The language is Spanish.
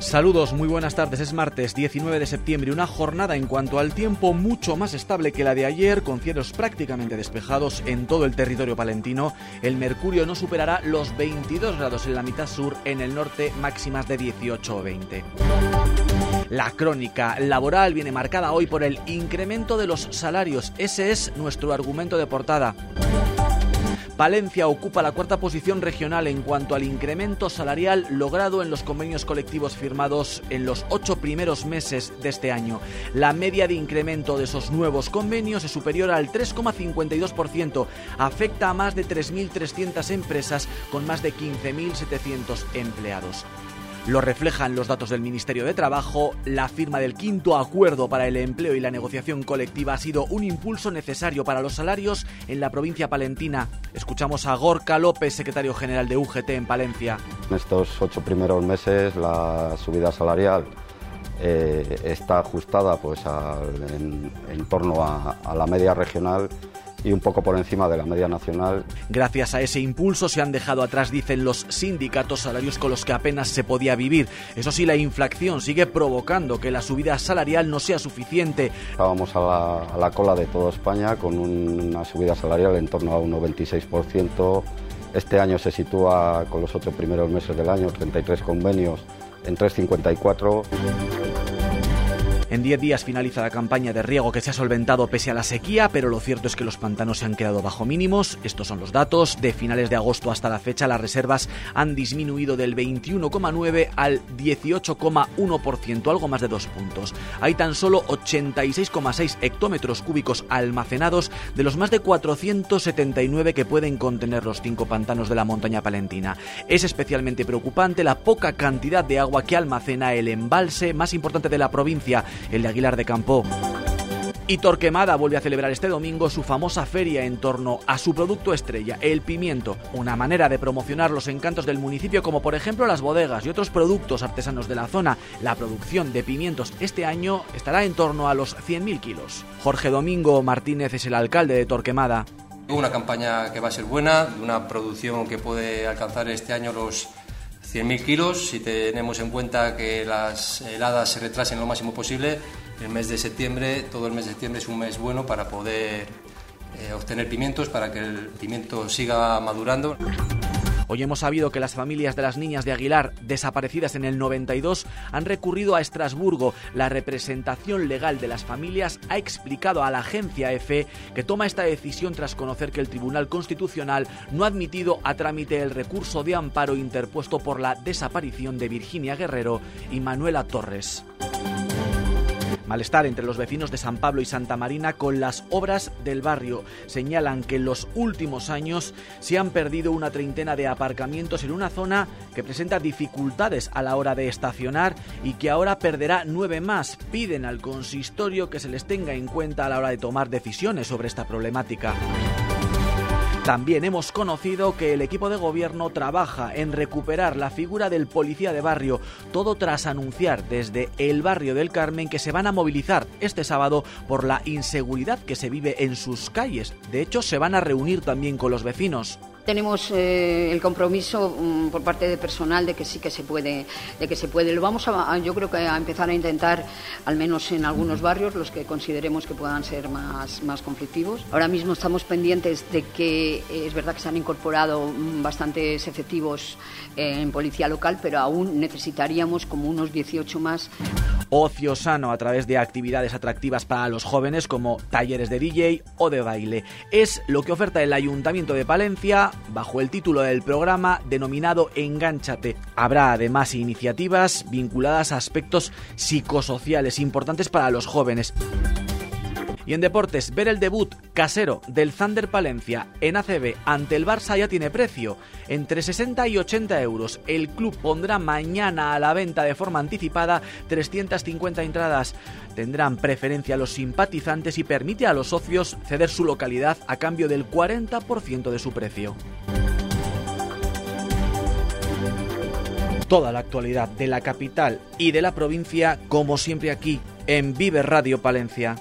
Saludos, muy buenas tardes. Es martes 19 de septiembre, una jornada en cuanto al tiempo mucho más estable que la de ayer, con cielos prácticamente despejados en todo el territorio palentino. El mercurio no superará los 22 grados en la mitad sur, en el norte máximas de 18 o 20. La crónica laboral viene marcada hoy por el incremento de los salarios. Ese es nuestro argumento de portada. Valencia ocupa la cuarta posición regional en cuanto al incremento salarial logrado en los convenios colectivos firmados en los ocho primeros meses de este año. La media de incremento de esos nuevos convenios es superior al 3,52%. Afecta a más de 3.300 empresas con más de 15.700 empleados. Lo reflejan los datos del Ministerio de Trabajo. La firma del quinto acuerdo para el empleo y la negociación colectiva ha sido un impulso necesario para los salarios en la provincia palentina. Escuchamos a Gorka López, secretario general de UGT en Palencia. En estos ocho primeros meses la subida salarial eh, está ajustada pues, en, torno a la media regional y un poco por encima de la media nacional. Gracias a ese impulso se han dejado atrás, dicen los sindicatos, salarios con los que apenas se podía vivir. Eso sí, la inflación sigue provocando que la subida salarial no sea suficiente. Estábamos a la, cola de toda España con una subida salarial en torno a un 96%. Este año se sitúa con los ocho primeros meses del año, 33 convenios en 354. En 10 días finaliza la campaña de riego que se ha solventado pese a la sequía, pero lo cierto es que los pantanos se han quedado bajo mínimos. Estos son los datos. De finales de agosto hasta la fecha, las reservas han disminuido del 21,9 al 18,1%, algo más de dos puntos. Hay tan solo 86,6 hectómetros cúbicos almacenados de los más de 479 que pueden contener los cinco pantanos de la montaña palentina. Es especialmente preocupante la poca cantidad de agua que almacena el embalse más importante de la provincia, el de Aguilar de Campo. Y Torquemada vuelve a celebrar este domingo su famosa feria en torno a su producto estrella, el pimiento, una manera de promocionar los encantos del municipio como por ejemplo las bodegas y otros productos artesanos de la zona. La producción de pimientos este año estará en torno a los 100.000 kilos. Jorge Domingo Martínez es el alcalde de Torquemada. Una campaña que va a ser buena, una producción que puede alcanzar este año los 100.000 kilos, si tenemos en cuenta que las heladas se retrasen lo máximo posible, el mes de septiembre, todo el mes de septiembre es un mes bueno para poder eh, obtener pimientos, para que el pimiento siga madurando. Hoy hemos sabido que las familias de las niñas de Aguilar desaparecidas en el 92 han recurrido a Estrasburgo. La representación legal de las familias ha explicado a la agencia EFE que toma esta decisión tras conocer que el Tribunal Constitucional no ha admitido a trámite el recurso de amparo interpuesto por la desaparición de Virginia Guerrero y Manuela Torres. Malestar entre los vecinos de San Pablo y Santa Marina con las obras del barrio. Señalan que en los últimos años se han perdido una treintena de aparcamientos en una zona que presenta dificultades a la hora de estacionar y que ahora perderá nueve más. Piden al consistorio que se les tenga en cuenta a la hora de tomar decisiones sobre esta problemática. También hemos conocido que el equipo de gobierno trabaja en recuperar la figura del policía de barrio, todo tras anunciar desde el barrio del Carmen que se van a movilizar este sábado por la inseguridad que se vive en sus calles. De hecho, se van a reunir también con los vecinos. Tenemos eh, el compromiso mm, por parte del personal de que sí que se puede, de que se puede. Lo vamos a, yo creo que a empezar a intentar, al menos en algunos barrios, los que consideremos que puedan ser más, más conflictivos. Ahora mismo estamos pendientes de que eh, es verdad que se han incorporado mm, bastantes efectivos eh, en policía local, pero aún necesitaríamos como unos 18 más. Ocio sano a través de actividades atractivas para los jóvenes como talleres de DJ o de baile. Es lo que oferta el Ayuntamiento de Palencia bajo el título del programa denominado Engánchate. Habrá además iniciativas vinculadas a aspectos psicosociales importantes para los jóvenes. Y en deportes, ver el debut casero del Thunder Palencia en ACB ante el Barça ya tiene precio. Entre 60 y 80 euros. El club pondrá mañana a la venta de forma anticipada 350 entradas. Tendrán preferencia los simpatizantes y permite a los socios ceder su localidad a cambio del 40% de su precio. Toda la actualidad de la capital y de la provincia, como siempre aquí, en Vive Radio Palencia.